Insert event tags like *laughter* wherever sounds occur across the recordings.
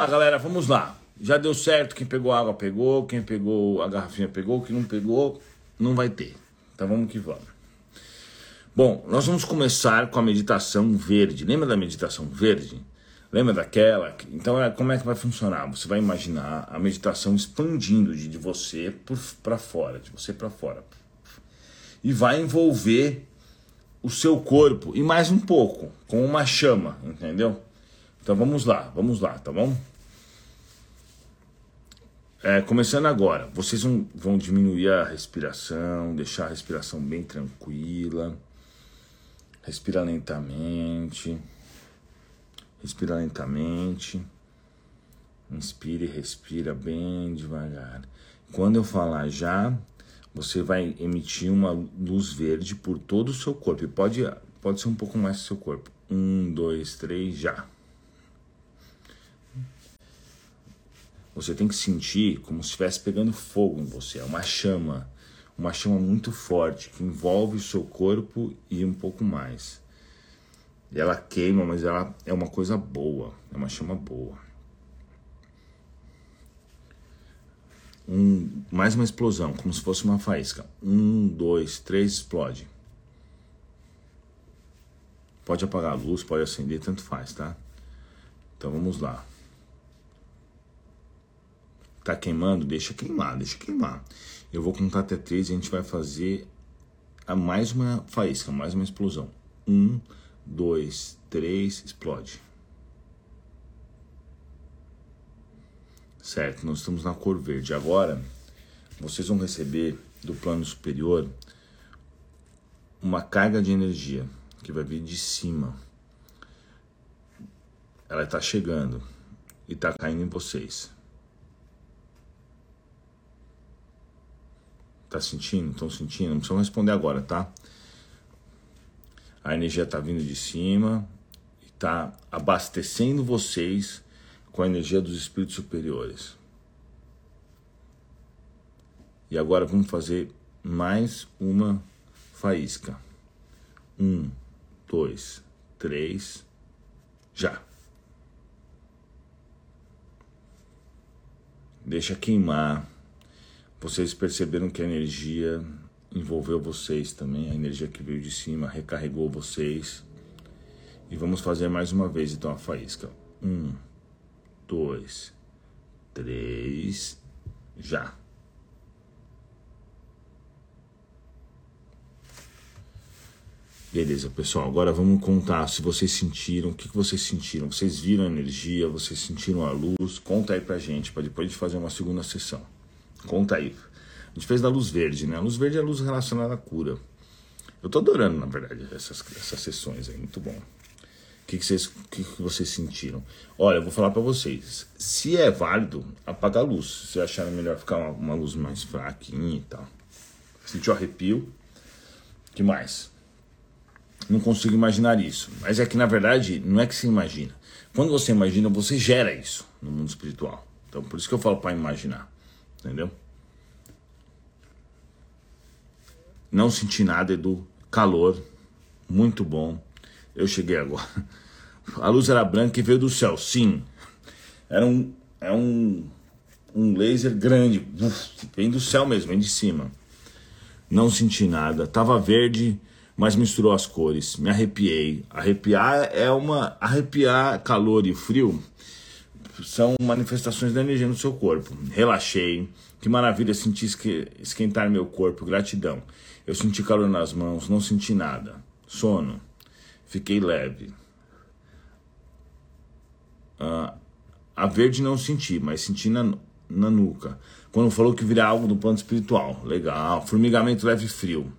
Ah, galera, vamos lá. Já deu certo, quem pegou água pegou, quem pegou a garrafinha pegou, quem não pegou não vai ter. Então vamos que vamos. Bom, nós vamos começar com a meditação verde. Lembra da meditação verde? Lembra daquela? Então, é, como é que vai funcionar? Você vai imaginar a meditação expandindo de, de você para fora, de você para fora. E vai envolver o seu corpo e mais um pouco, com uma chama, entendeu? Então vamos lá, vamos lá, tá bom? É, começando agora, vocês vão, vão diminuir a respiração, deixar a respiração bem tranquila. Respira lentamente. Respira lentamente. Inspire e respira bem devagar. Quando eu falar já, você vai emitir uma luz verde por todo o seu corpo. E pode, pode ser um pouco mais do seu corpo. Um, dois, três, já. Você tem que sentir como se estivesse pegando fogo em você. É uma chama, uma chama muito forte que envolve o seu corpo e um pouco mais. E ela queima, mas ela é uma coisa boa, é uma chama boa. Um, mais uma explosão, como se fosse uma faísca. Um, dois, três, explode. Pode apagar a luz, pode acender, tanto faz, tá? Então vamos lá. Tá queimando? Deixa queimar, deixa queimar. Eu vou contar até três e a gente vai fazer a mais uma faísca, mais uma explosão. Um, dois, três, explode. Certo, nós estamos na cor verde. Agora, vocês vão receber do plano superior uma carga de energia que vai vir de cima. Ela está chegando e está caindo em vocês. Tá sentindo? Estão sentindo? Não precisam responder agora, tá? A energia tá vindo de cima e tá abastecendo vocês com a energia dos espíritos superiores. E agora vamos fazer mais uma faísca. Um, dois, três, já. Deixa queimar vocês perceberam que a energia envolveu vocês também, a energia que veio de cima recarregou vocês. E vamos fazer mais uma vez então a faísca. Um, dois, três, já. Beleza, pessoal. Agora vamos contar se vocês sentiram, o que, vocês sentiram. Vocês viram a energia, vocês sentiram a luz. Conta aí pra gente, para depois a gente fazer uma segunda sessão. Conta aí. A gente fez da luz verde, né? A luz verde é a luz relacionada à cura. Eu tô adorando, na verdade, essas, essas sessões aí, muito bom. O que, que, vocês, que, que vocês sentiram? Olha, eu vou falar para vocês. Se é válido, apaga a luz. Se acharam melhor ficar uma, uma luz mais fraquinha e tal. Sentiu arrepio? que mais? Não consigo imaginar isso. Mas é que, na verdade, não é que você imagina. Quando você imagina, você gera isso no mundo espiritual. Então, por isso que eu falo para imaginar. Entendeu? Não senti nada, Edu. Calor. Muito bom. Eu cheguei agora. *laughs* A luz era branca e veio do céu. Sim. Era um, é um, um laser grande. Vem do céu mesmo, vem de cima. Não senti nada. Tava verde, mas misturou as cores. Me arrepiei. Arrepiar é uma. Arrepiar calor e frio são manifestações da energia no seu corpo. Relaxei. Que maravilha sentir esquentar meu corpo. Gratidão. Eu senti calor nas mãos, não senti nada. Sono. Fiquei leve. Ah, a verde não senti, mas senti na, na nuca. Quando falou que virar algo do plano espiritual. Legal. Formigamento leve e frio.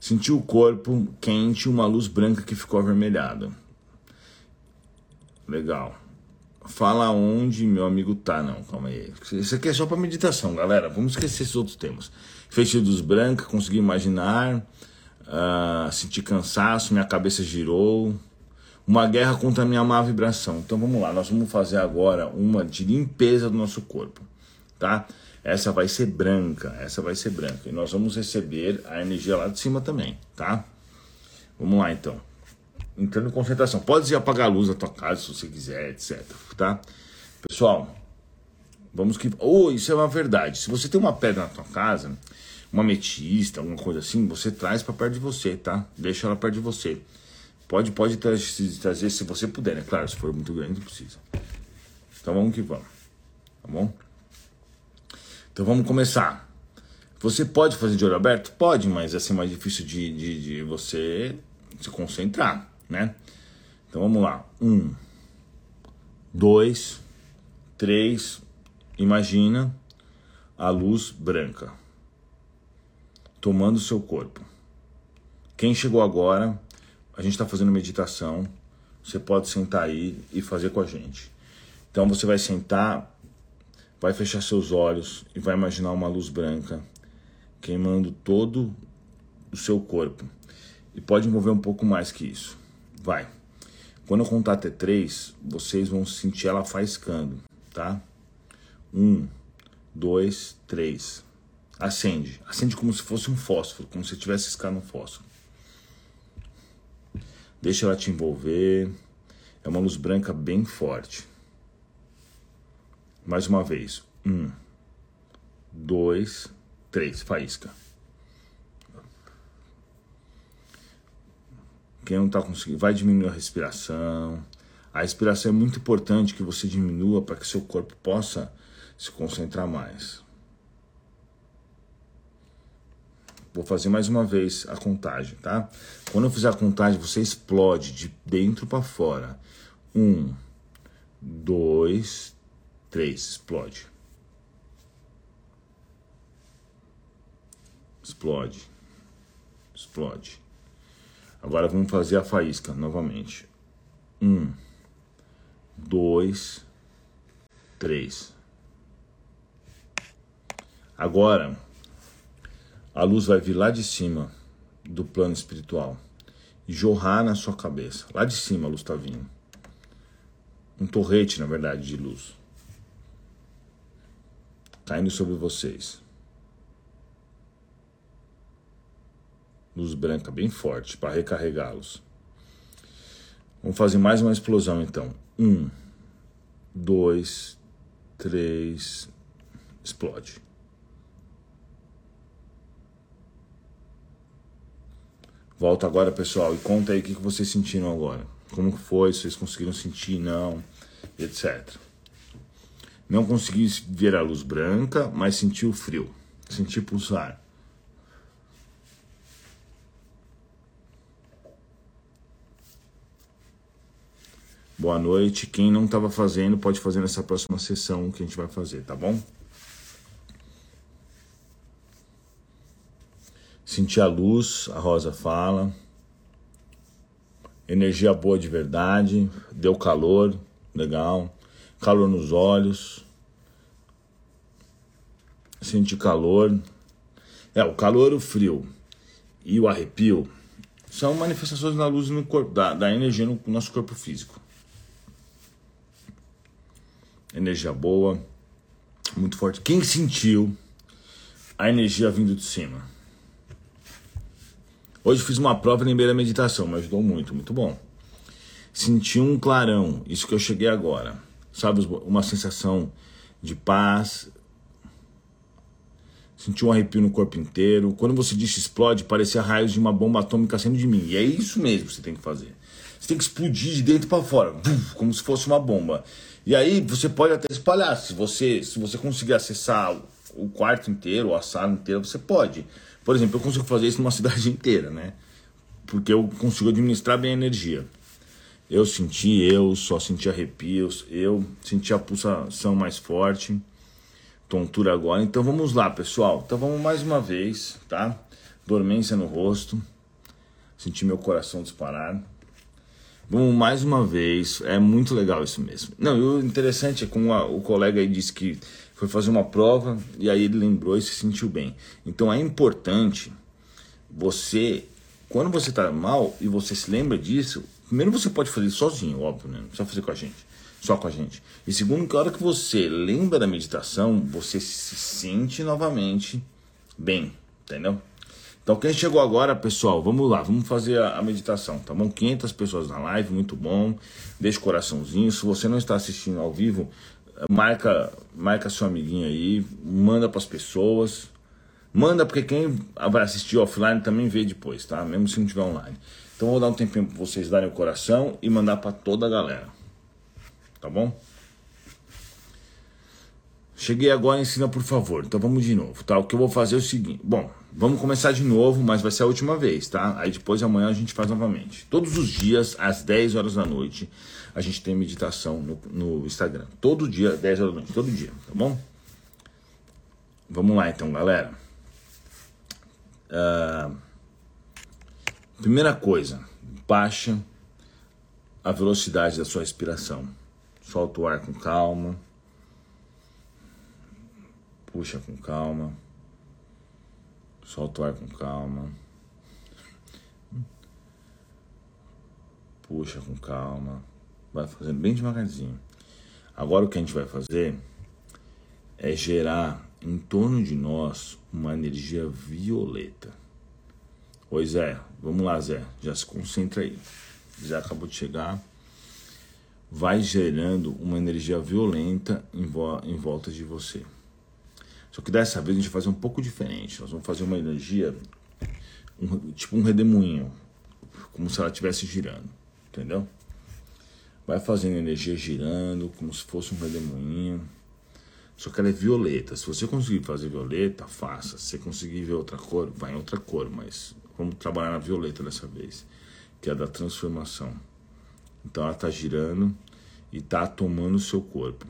Senti o corpo quente uma luz branca que ficou avermelhada. Legal. Fala onde meu amigo tá, não, calma aí. Isso aqui é só para meditação, galera. Vamos esquecer esses outros temas. Feixe dos consegui imaginar, uh, senti cansaço, minha cabeça girou. Uma guerra contra a minha má vibração. Então vamos lá, nós vamos fazer agora uma de limpeza do nosso corpo, tá? Essa vai ser branca, essa vai ser branca. E nós vamos receber a energia lá de cima também, tá? Vamos lá então entrando em concentração. Pode apagar a luz da tua casa se você quiser, etc. Tá? Pessoal, vamos que. Oh, isso é uma verdade. Se você tem uma pedra na tua casa, uma ametista, alguma coisa assim, você traz para perto de você, tá? Deixa ela perto de você. Pode, pode trazer se você puder, né? Claro, se for muito grande, precisa. Então vamos que vamos. Tá bom? Então vamos começar. Você pode fazer de olho aberto? Pode, mas é assim mais difícil de, de, de você se concentrar, né? Então vamos lá. Um, dois, três. Imagina a luz branca tomando seu corpo. Quem chegou agora, a gente está fazendo meditação. Você pode sentar aí e fazer com a gente. Então você vai sentar, vai fechar seus olhos e vai imaginar uma luz branca queimando todo o seu corpo. E pode envolver um pouco mais que isso. Vai. Quando eu contar até três, vocês vão sentir ela faiscando, tá? Um, dois, três. Acende. Acende como se fosse um fósforo, como se tivesse escando um fósforo. Deixa ela te envolver. É uma luz branca bem forte. Mais uma vez. Um, dois, três. Faísca. Quem não está conseguindo, vai diminuir a respiração. A respiração é muito importante que você diminua para que seu corpo possa se concentrar mais. Vou fazer mais uma vez a contagem, tá? Quando eu fizer a contagem, você explode de dentro para fora. Um, dois, três. Explode. Explode. Explode. Agora vamos fazer a faísca novamente. Um, dois, três. Agora a luz vai vir lá de cima do plano espiritual e jorrar na sua cabeça. Lá de cima a luz está vindo. Um torrete, na verdade, de luz. Caindo sobre vocês. Luz branca bem forte para recarregá-los. Vamos fazer mais uma explosão então. Um, dois, três, explode. Volta agora, pessoal, e conta aí o que vocês sentiram agora. Como foi, vocês conseguiram sentir, não, etc. Não consegui ver a luz branca, mas senti o frio, senti pulsar. Boa noite. Quem não estava fazendo, pode fazer nessa próxima sessão que a gente vai fazer, tá bom? Sentir a luz, a Rosa fala. Energia boa de verdade, deu calor, legal. Calor nos olhos. Sentir calor. É, o calor, o frio e o arrepio são manifestações da luz no corpo, da, da energia no nosso corpo físico energia boa, muito forte. Quem sentiu a energia vindo de cima? Hoje fiz uma prova e lembrei da meditação, me ajudou muito, muito bom. Senti um clarão, isso que eu cheguei agora. Sabe, uma sensação de paz. Senti um arrepio no corpo inteiro. Quando você disse explode, parecia raios de uma bomba atômica saindo de mim. E é isso mesmo que você tem que fazer. Você tem que explodir de dentro para fora, como se fosse uma bomba. E aí você pode até espalhar. Se você, se você conseguir acessar o quarto inteiro, a sala inteira, você pode. Por exemplo, eu consigo fazer isso numa *laughs* cidade inteira, né? Porque eu consigo administrar bem a energia. Eu senti, eu só senti arrepios, eu senti a pulsação mais forte, tontura agora. Então vamos lá, pessoal. Então vamos mais uma vez, tá? Dormência no rosto. Senti meu coração disparar. Vamos mais uma vez, é muito legal isso mesmo. Não, e o interessante é como a, o colega aí disse que foi fazer uma prova e aí ele lembrou e se sentiu bem. Então é importante você, quando você está mal e você se lembra disso, primeiro você pode fazer sozinho, óbvio, né? não precisa fazer com a gente, só com a gente. E segundo, que a hora que você lembra da meditação, você se sente novamente bem, entendeu? Então, quem chegou agora, pessoal, vamos lá, vamos fazer a, meditação, tá bom? 500 pessoas na live, muito bom. Deixa o coraçãozinho. Se você não está assistindo ao vivo, marca, marca seu amiguinho aí, manda para as pessoas. Manda porque quem vai assistir offline também vê depois, tá? Mesmo se não tiver online. Então vou dar um tempinho para vocês darem o coração e mandar para toda a galera. Tá bom? Cheguei agora, ensina por favor. Então vamos de novo, tá? O que eu vou fazer é o seguinte. Bom, vamos começar de novo, mas vai ser a última vez, tá? Aí depois amanhã a gente faz novamente. Todos os dias, às 10 horas da noite, a gente tem meditação no, no Instagram. Todo dia, 10 horas da noite, todo dia, tá bom? Vamos lá então, galera. Uh, primeira coisa, baixa a velocidade da sua respiração. Solta o ar com calma. Puxa com calma. Solta o ar com calma. Puxa com calma. Vai fazendo bem devagarzinho. Agora o que a gente vai fazer é gerar em torno de nós uma energia violeta. Oi Zé, vamos lá Zé, já se concentra aí. Zé acabou de chegar. Vai gerando uma energia violenta em, vo em volta de você. Só que dessa vez a gente vai fazer um pouco diferente. Nós vamos fazer uma energia, um, tipo um redemoinho, como se ela estivesse girando, entendeu? Vai fazendo energia girando, como se fosse um redemoinho. Só que ela é violeta. Se você conseguir fazer violeta, faça. Se você conseguir ver outra cor, vai em outra cor. Mas vamos trabalhar na violeta dessa vez, que é a da transformação. Então ela está girando e está tomando o seu corpo.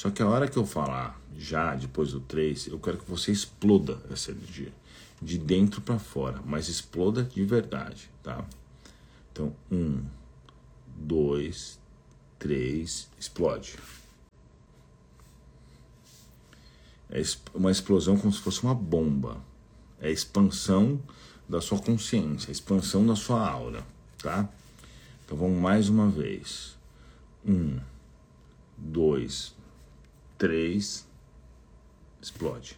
Só que a hora que eu falar, já depois do 3, eu quero que você exploda essa energia. De dentro para fora, mas exploda de verdade, tá? Então, um, dois, três, explode. É uma explosão como se fosse uma bomba. É a expansão da sua consciência, a expansão da sua aura, tá? Então vamos mais uma vez. Um, dois, três, explode.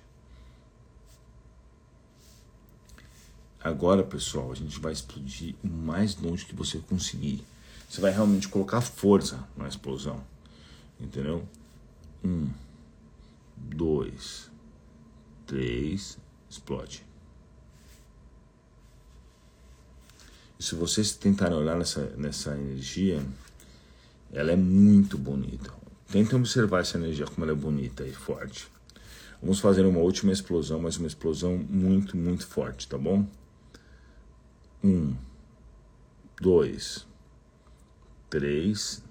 Agora, pessoal, a gente vai explodir o mais longe que você conseguir. Você vai realmente colocar força na explosão. Entendeu? Um, dois, três, explode. E se vocês tentarem olhar nessa, nessa energia, ela é muito bonita. Tentem observar essa energia, como ela é bonita e forte. Vamos fazer uma última explosão, mas uma explosão muito, muito forte, tá bom? Um, dois, três.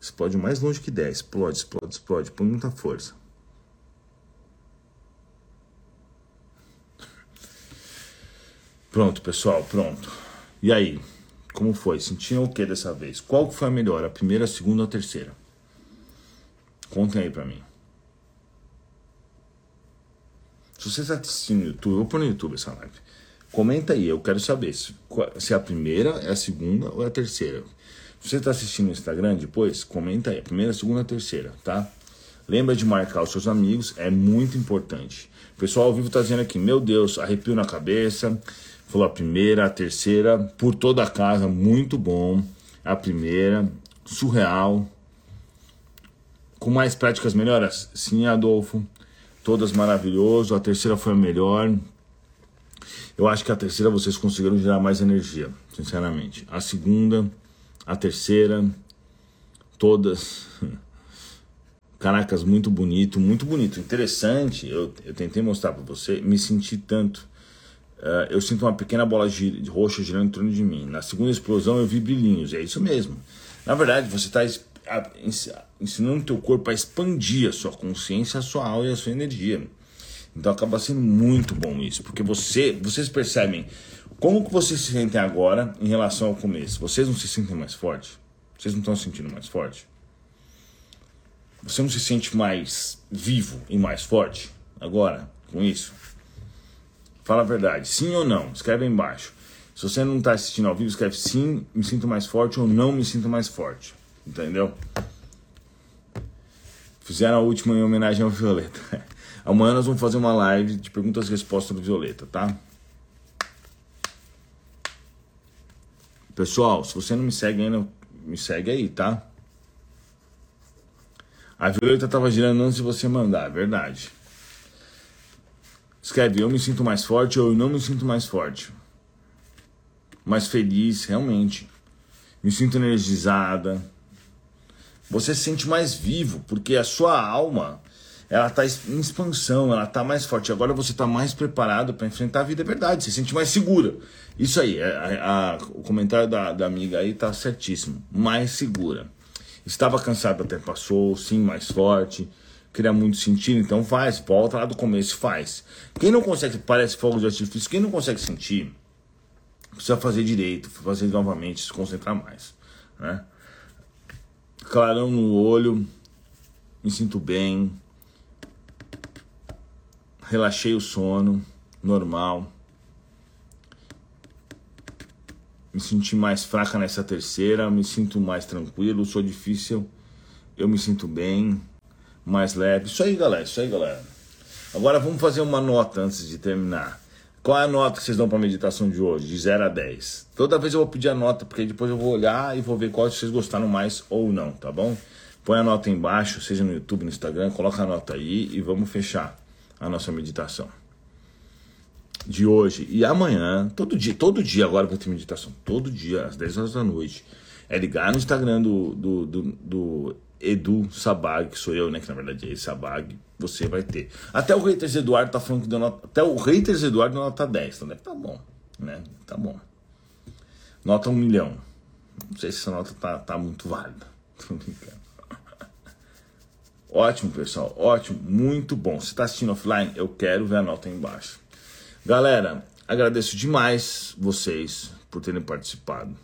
Explode mais longe que dez. Explode, explode, explode. Põe muita força. Pronto, pessoal, pronto. E aí? Como foi? Sentiram o que dessa vez? Qual foi a melhor? A primeira, a segunda ou a terceira? Contem aí pra mim. Se você está assistindo no YouTube, eu vou pôr no YouTube essa live. Comenta aí, eu quero saber se, se é a primeira, é a segunda ou é a terceira. Se você está assistindo no Instagram depois, comenta aí, a primeira, a segunda, a terceira, tá? Lembra de marcar os seus amigos, é muito importante. O pessoal ao vivo está dizendo aqui, meu Deus, arrepio na cabeça. Falou a primeira, a terceira, por toda a casa, muito bom. A primeira, surreal, com mais práticas melhoras? Sim, Adolfo. Todas maravilhoso. A terceira foi a melhor. Eu acho que a terceira vocês conseguiram gerar mais energia, sinceramente. A segunda, a terceira, todas. *laughs* Caracas, muito bonito, muito bonito. Interessante, eu, eu tentei mostrar para você, me senti tanto. Uh, eu sinto uma pequena bola de roxa girando em torno de mim. Na segunda explosão eu vi brilhinhos, é isso mesmo. Na verdade, você está ensinando o teu corpo a expandir a sua consciência, a sua alma e a sua energia. Então acaba sendo muito bom isso, porque você, vocês percebem como que vocês se sentem agora em relação ao começo. Vocês não se sentem mais forte? Vocês não estão se sentindo mais forte? Você não se sente mais vivo e mais forte agora com isso? Fala a verdade, sim ou não? Escreve aí embaixo. Se você não está assistindo ao vivo, escreve sim, me sinto mais forte ou não me sinto mais forte. Entendeu? Fizeram a última em homenagem ao Violeta. *laughs* Amanhã nós vamos fazer uma live de perguntas e respostas do Violeta, tá? Pessoal, se você não me segue ainda, me segue aí, tá? A Violeta tava girando antes de você mandar, é verdade. Escreve, eu me sinto mais forte ou eu não me sinto mais forte. Mais feliz, realmente. Me sinto energizada. Você se sente mais vivo, porque a sua alma ela está em expansão, ela está mais forte. Agora você está mais preparado para enfrentar a vida, é verdade, você se sente mais segura. Isso aí, é, a, a, o comentário da, da amiga aí está certíssimo. Mais segura. Estava cansado até passou, sim, mais forte. Queria muito sentir, então faz, volta lá do começo faz. Quem não consegue, parece fogo de artifício, quem não consegue sentir, precisa fazer direito, fazer novamente, se concentrar mais. Né? Clarão no olho, me sinto bem, relaxei o sono, normal. Me senti mais fraca nessa terceira, me sinto mais tranquilo, sou difícil, eu me sinto bem, mais leve. Isso aí, galera, isso aí, galera. Agora vamos fazer uma nota antes de terminar. Qual é a nota que vocês dão para a meditação de hoje? De 0 a 10. Toda vez eu vou pedir a nota, porque depois eu vou olhar e vou ver qual vocês gostaram mais ou não, tá bom? Põe a nota embaixo, seja no YouTube, no Instagram, coloca a nota aí e vamos fechar a nossa meditação de hoje e amanhã, todo dia, todo dia agora vai ter meditação, todo dia, às 10 horas da noite. É ligar no Instagram do, do, do, do Edu Sabag, que sou eu, né? Que na verdade é Sabag, você vai ter. Até o Reiters Eduardo tá falando que deu nota. Até o Reiters Eduardo deu nota 10, então deve tá bom, né? Tá bom. Nota 1 milhão. Não sei se essa nota tá, tá muito válida. *laughs* Tô brincando. Ótimo, pessoal, ótimo, muito bom. Se está assistindo offline, eu quero ver a nota aí embaixo. Galera, agradeço demais vocês por terem participado.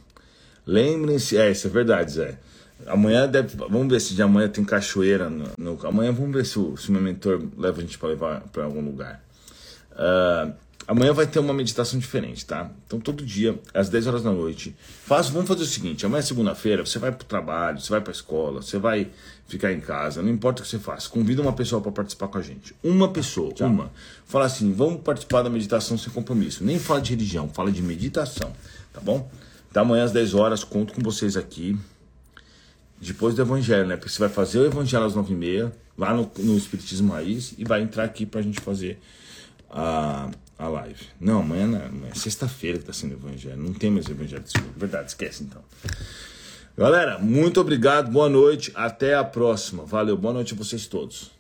Lembrem-se, é, isso é verdade, Zé. Amanhã deve, vamos ver se de amanhã tem cachoeira. No, no amanhã vamos ver se o, se o meu mentor leva a gente para levar para algum lugar. Uh, Amanhã vai ter uma meditação diferente, tá? Então todo dia, às 10 horas da noite, faz, vamos fazer o seguinte, amanhã é segunda-feira, você vai pro trabalho, você vai pra escola, você vai ficar em casa, não importa o que você faça, convida uma pessoa para participar com a gente. Uma pessoa, Tchau. uma. Fala assim, vamos participar da meditação sem compromisso. Nem fala de religião, fala de meditação, tá bom? Então amanhã às 10 horas, conto com vocês aqui, depois do evangelho, né? Porque você vai fazer o evangelho às 9h30, lá no, no Espiritismo Raiz, e vai entrar aqui pra gente fazer a a live. Não, amanhã não, é sexta-feira que está sendo evangelho. Não tem mais evangelho de segunda. Verdade, esquece então. Galera, muito obrigado, boa noite, até a próxima. Valeu, boa noite a vocês todos.